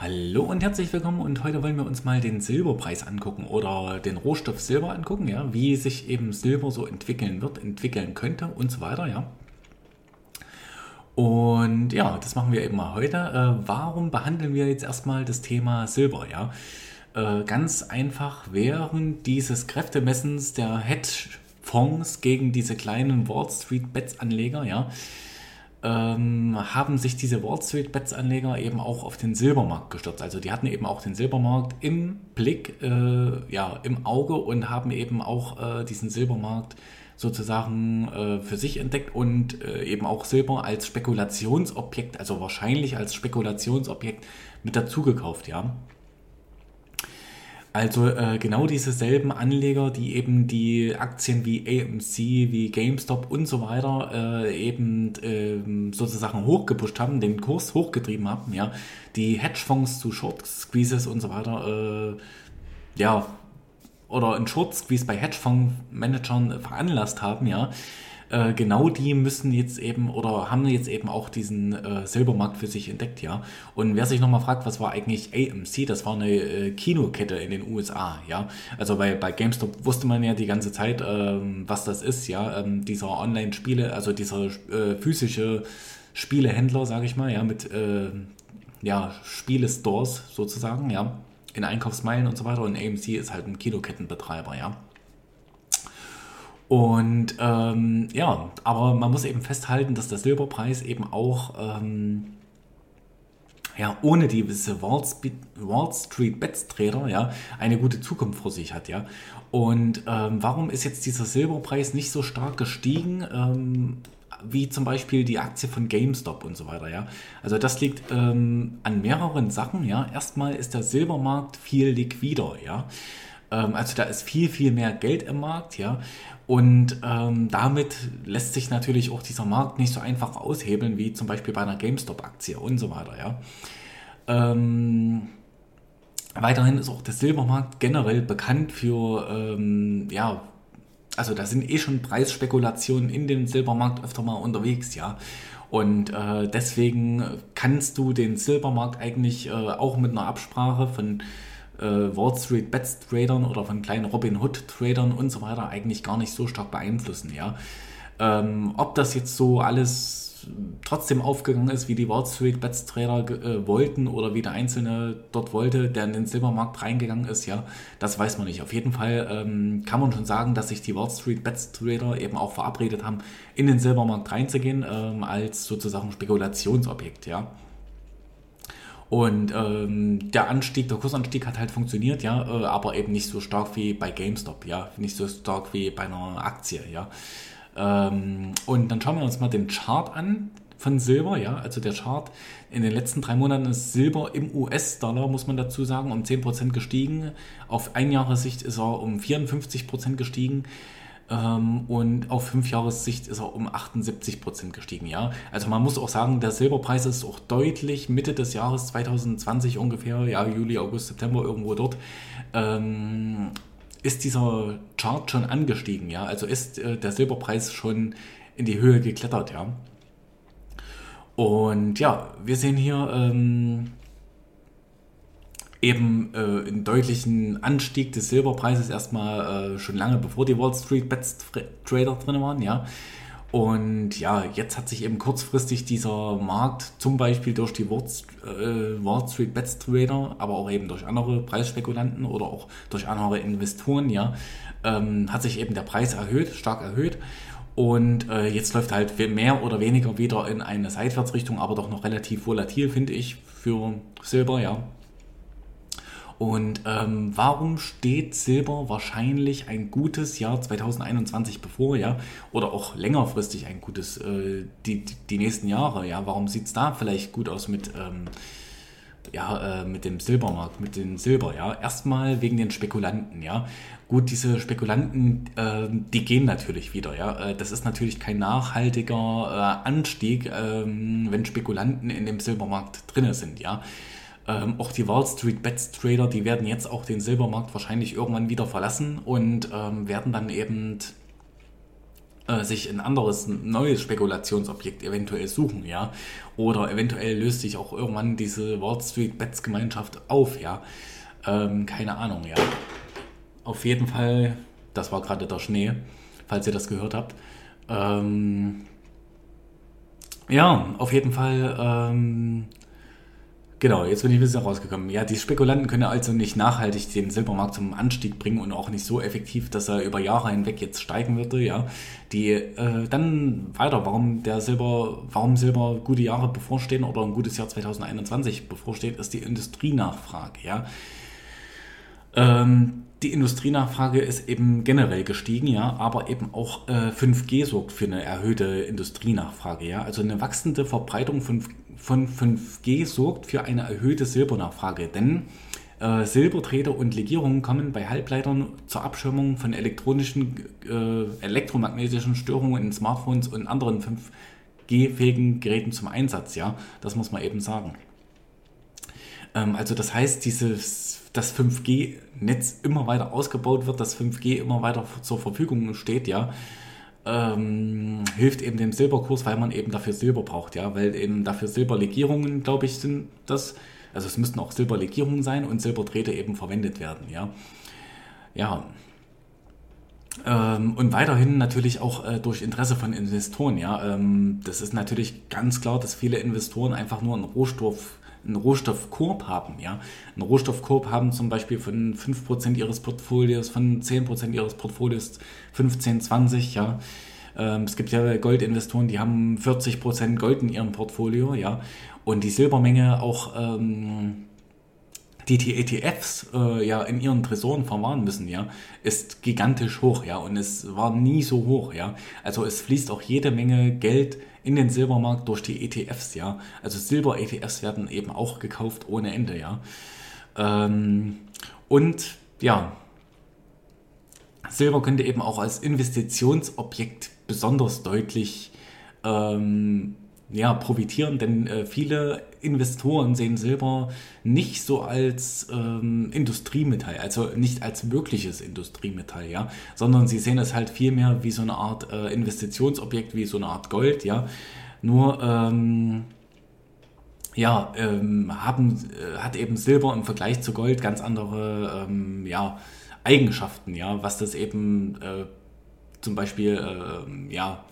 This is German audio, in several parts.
Hallo und herzlich willkommen und heute wollen wir uns mal den Silberpreis angucken oder den Rohstoff Silber angucken, ja, wie sich eben Silber so entwickeln wird, entwickeln könnte und so weiter, ja. Und ja, das machen wir eben mal heute. Äh, warum behandeln wir jetzt erstmal das Thema Silber, ja? Äh, ganz einfach, während dieses Kräftemessens der Hedgefonds gegen diese kleinen Wall Street Bets Anleger, ja, ähm, haben sich diese Wall Street Bets Anleger eben auch auf den Silbermarkt gestürzt. Also die hatten eben auch den Silbermarkt im Blick, äh, ja, im Auge und haben eben auch äh, diesen Silbermarkt sozusagen äh, für sich entdeckt und äh, eben auch Silber als Spekulationsobjekt, also wahrscheinlich als Spekulationsobjekt mit dazugekauft, ja. Also äh, genau dieselben Anleger, die eben die Aktien wie AMC, wie GameStop und so weiter äh, eben äh, sozusagen hochgepusht haben, den Kurs hochgetrieben haben, ja, die Hedgefonds zu Short Squeezes und so weiter, äh, ja, oder ein Short Squeeze bei Hedgefonds-Managern veranlasst haben, ja, äh, genau die müssen jetzt eben oder haben jetzt eben auch diesen äh, Silbermarkt für sich entdeckt, ja. Und wer sich nochmal fragt, was war eigentlich AMC, das war eine äh, Kinokette in den USA, ja. Also bei, bei GameStop wusste man ja die ganze Zeit, ähm, was das ist, ja. Ähm, dieser Online-Spiele, also dieser äh, physische Spielehändler, sage ich mal, ja, mit äh, ja, Spiele-Stores sozusagen, ja, in Einkaufsmeilen und so weiter. Und AMC ist halt ein Kinokettenbetreiber, ja. Und ähm, ja, aber man muss eben festhalten, dass der Silberpreis eben auch ähm, ja, ohne diese Wall, Wall Street Bets Trader ja, eine gute Zukunft vor sich hat. Ja. Und ähm, warum ist jetzt dieser Silberpreis nicht so stark gestiegen? Ähm, wie zum Beispiel die Aktie von GameStop und so weiter, ja. Also das liegt ähm, an mehreren Sachen, ja. Erstmal ist der Silbermarkt viel liquider, ja. Ähm, also da ist viel, viel mehr Geld im Markt, ja. Und ähm, damit lässt sich natürlich auch dieser Markt nicht so einfach aushebeln, wie zum Beispiel bei einer GameStop-Aktie und so weiter, ja. Ähm, weiterhin ist auch der Silbermarkt generell bekannt für, ähm, ja, also da sind eh schon Preisspekulationen in dem Silbermarkt öfter mal unterwegs, ja. Und äh, deswegen kannst du den Silbermarkt eigentlich äh, auch mit einer Absprache von Wall Street Bets Tradern oder von kleinen Robin Hood Tradern und so weiter eigentlich gar nicht so stark beeinflussen, ja. Ähm, ob das jetzt so alles trotzdem aufgegangen ist, wie die Wall Street Bets Trader äh, wollten oder wie der Einzelne dort wollte, der in den Silbermarkt reingegangen ist, ja, das weiß man nicht. Auf jeden Fall ähm, kann man schon sagen, dass sich die Wall Street Bets Trader eben auch verabredet haben, in den Silbermarkt reinzugehen, ähm, als sozusagen Spekulationsobjekt, ja. Und ähm, der Anstieg, der Kursanstieg hat halt funktioniert, ja, äh, aber eben nicht so stark wie bei GameStop, ja, nicht so stark wie bei einer Aktie, ja. Ähm, und dann schauen wir uns mal den Chart an von Silber, ja, also der Chart in den letzten drei Monaten ist Silber im US-Dollar, muss man dazu sagen, um 10% gestiegen. Auf Einjahressicht ist er um 54% gestiegen. Ähm, und auf fünf Jahressicht ist er um 78 Prozent gestiegen, ja. Also man muss auch sagen, der Silberpreis ist auch deutlich Mitte des Jahres 2020 ungefähr, ja, Juli, August, September irgendwo dort, ähm, ist dieser Chart schon angestiegen, ja. Also ist äh, der Silberpreis schon in die Höhe geklettert, ja. Und ja, wir sehen hier ähm, eben äh, einen deutlichen Anstieg des Silberpreises erstmal äh, schon lange bevor die Wall Street Bets Trader drin waren, ja. Und ja, jetzt hat sich eben kurzfristig dieser Markt zum Beispiel durch die Wall, äh, Wall Street Bets Trader, aber auch eben durch andere Preisspekulanten oder auch durch andere Investoren, ja, ähm, hat sich eben der Preis erhöht, stark erhöht. Und äh, jetzt läuft halt mehr oder weniger wieder in eine Seitwärtsrichtung, aber doch noch relativ volatil, finde ich, für Silber, ja. Und ähm, warum steht Silber wahrscheinlich ein gutes Jahr 2021 bevor, ja? Oder auch längerfristig ein gutes, äh, die, die nächsten Jahre, ja? Warum sieht es da vielleicht gut aus mit, ähm, ja, äh, mit dem Silbermarkt, mit dem Silber, ja? Erstmal wegen den Spekulanten, ja? Gut, diese Spekulanten, äh, die gehen natürlich wieder, ja? Äh, das ist natürlich kein nachhaltiger äh, Anstieg, ähm, wenn Spekulanten in dem Silbermarkt drinne sind, ja? Ähm, auch die Wall Street Bets Trader, die werden jetzt auch den Silbermarkt wahrscheinlich irgendwann wieder verlassen und ähm, werden dann eben äh, sich ein anderes, neues Spekulationsobjekt eventuell suchen, ja. Oder eventuell löst sich auch irgendwann diese Wall Street Bets Gemeinschaft auf, ja. Ähm, keine Ahnung, ja. Auf jeden Fall, das war gerade der Schnee, falls ihr das gehört habt. Ähm, ja, auf jeden Fall ähm, Genau, jetzt bin ich ein bisschen rausgekommen. Ja, die Spekulanten können also nicht nachhaltig den Silbermarkt zum Anstieg bringen und auch nicht so effektiv, dass er über Jahre hinweg jetzt steigen würde. Ja, die äh, dann weiter, warum der Silber, warum Silber gute Jahre bevorstehen oder ein gutes Jahr 2021 bevorsteht, ist die Industrienachfrage. Ja, ähm, die Industrienachfrage ist eben generell gestiegen, ja, aber eben auch äh, 5G sorgt für eine erhöhte Industrienachfrage, ja. Also eine wachsende Verbreitung von von 5G sorgt für eine erhöhte Silbernachfrage, denn äh, Silberträger und Legierungen kommen bei Halbleitern zur Abschirmung von elektronischen, äh, elektromagnetischen Störungen in Smartphones und anderen 5G-fähigen Geräten zum Einsatz. Ja, das muss man eben sagen. Ähm, also das heißt, dieses, das 5G-Netz immer weiter ausgebaut wird, dass 5G immer weiter zur Verfügung steht, ja, ähm, hilft eben dem Silberkurs, weil man eben dafür Silber braucht, ja, weil eben dafür Silberlegierungen, glaube ich, sind das. Also es müssten auch Silberlegierungen sein und Silberdrähte eben verwendet werden, ja. Ja. Ähm, und weiterhin natürlich auch äh, durch Interesse von Investoren, ja. Ähm, das ist natürlich ganz klar, dass viele Investoren einfach nur einen Rohstoff einen Rohstoffkorb haben. Ja? Einen Rohstoffkorb haben zum Beispiel von 5% ihres Portfolios, von 10% ihres Portfolios 15, 20, ja. Ähm, es gibt ja Goldinvestoren, die haben 40% Gold in ihrem Portfolio, ja. Und die Silbermenge auch ähm, die die ETFs äh, ja in ihren Tresoren verwahren müssen, ja, ist gigantisch hoch, ja, und es war nie so hoch, ja. Also es fließt auch jede Menge Geld in den Silbermarkt durch die ETFs, ja. Also Silber-ETFs werden eben auch gekauft ohne Ende, ja. Ähm, und ja, Silber könnte eben auch als Investitionsobjekt besonders deutlich ähm, ja, profitieren, denn äh, viele Investoren sehen Silber nicht so als ähm, Industriemetall, also nicht als wirkliches Industriemetall, ja, sondern sie sehen es halt vielmehr wie so eine Art äh, Investitionsobjekt, wie so eine Art Gold, ja. Nur ähm, ja, ähm, haben, äh, hat eben Silber im Vergleich zu Gold ganz andere ähm, ja, Eigenschaften, ja, was das eben äh, zum Beispiel äh, ja,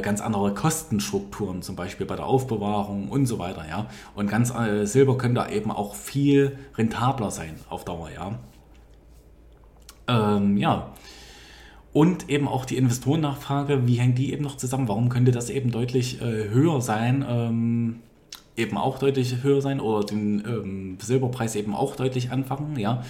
ganz andere Kostenstrukturen, zum Beispiel bei der Aufbewahrung und so weiter, ja. Und ganz äh, Silber könnte eben auch viel rentabler sein auf Dauer, ja. Ähm, ja. Und eben auch die Investorennachfrage, wie hängt die eben noch zusammen? Warum könnte das eben deutlich äh, höher sein? Ähm, eben auch deutlich höher sein oder den ähm, Silberpreis eben auch deutlich anfangen, ja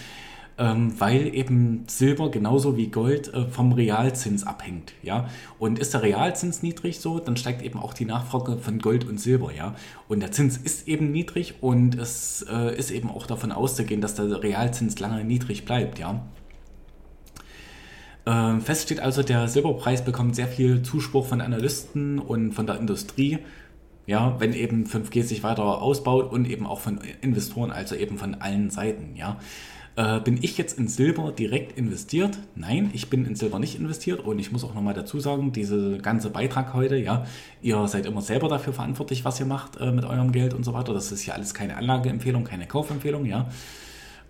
ähm, weil eben Silber genauso wie Gold äh, vom Realzins abhängt, ja. Und ist der Realzins niedrig so, dann steigt eben auch die Nachfrage von Gold und Silber, ja. Und der Zins ist eben niedrig und es äh, ist eben auch davon auszugehen, dass der Realzins lange niedrig bleibt, ja. Ähm, fest steht also, der Silberpreis bekommt sehr viel Zuspruch von Analysten und von der Industrie. Ja, wenn eben 5G sich weiter ausbaut und eben auch von Investoren, also eben von allen Seiten, ja. Äh, bin ich jetzt in Silber direkt investiert? Nein, ich bin in Silber nicht investiert und ich muss auch nochmal dazu sagen, diese ganze Beitrag heute, ja, ihr seid immer selber dafür verantwortlich, was ihr macht äh, mit eurem Geld und so weiter. Das ist ja alles keine Anlageempfehlung, keine Kaufempfehlung, ja.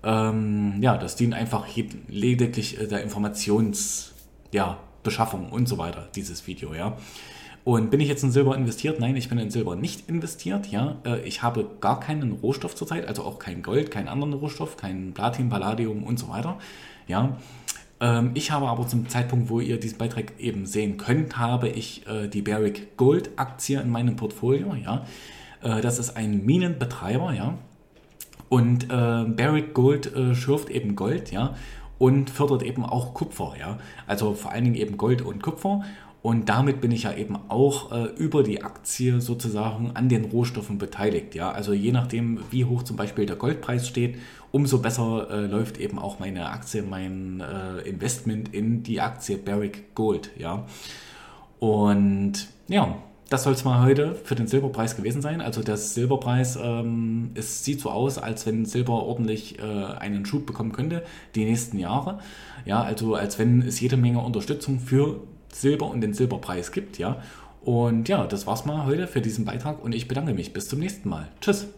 Ähm, ja, das dient einfach lediglich äh, der Informations, ja, Beschaffung und so weiter, dieses Video, ja. Und bin ich jetzt in Silber investiert? Nein, ich bin in Silber nicht investiert. Ja, äh, ich habe gar keinen Rohstoff zurzeit, also auch kein Gold, keinen anderen Rohstoff, kein Platin, Palladium und so weiter. Ja, ähm, ich habe aber zum Zeitpunkt, wo ihr diesen Beitrag eben sehen könnt, habe ich äh, die Barrick Gold Aktie in meinem Portfolio. Ja, äh, das ist ein Minenbetreiber. Ja, und Barrick Gold schürft eben Gold. Ja und fördert eben auch Kupfer, ja. Also vor allen Dingen eben Gold und Kupfer. Und damit bin ich ja eben auch äh, über die Aktie sozusagen an den Rohstoffen beteiligt. Ja, also je nachdem, wie hoch zum Beispiel der Goldpreis steht, umso besser äh, läuft eben auch meine Aktie, mein äh, Investment in die Aktie Barrick Gold. Ja, und ja, das soll es mal heute für den Silberpreis gewesen sein. Also der Silberpreis, ähm, es sieht so aus, als wenn Silber ordentlich äh, einen Schub bekommen könnte die nächsten Jahre. Ja, also als wenn es jede Menge Unterstützung für Silber und den Silberpreis gibt, ja. Und ja, das war's mal heute für diesen Beitrag und ich bedanke mich. Bis zum nächsten Mal. Tschüss.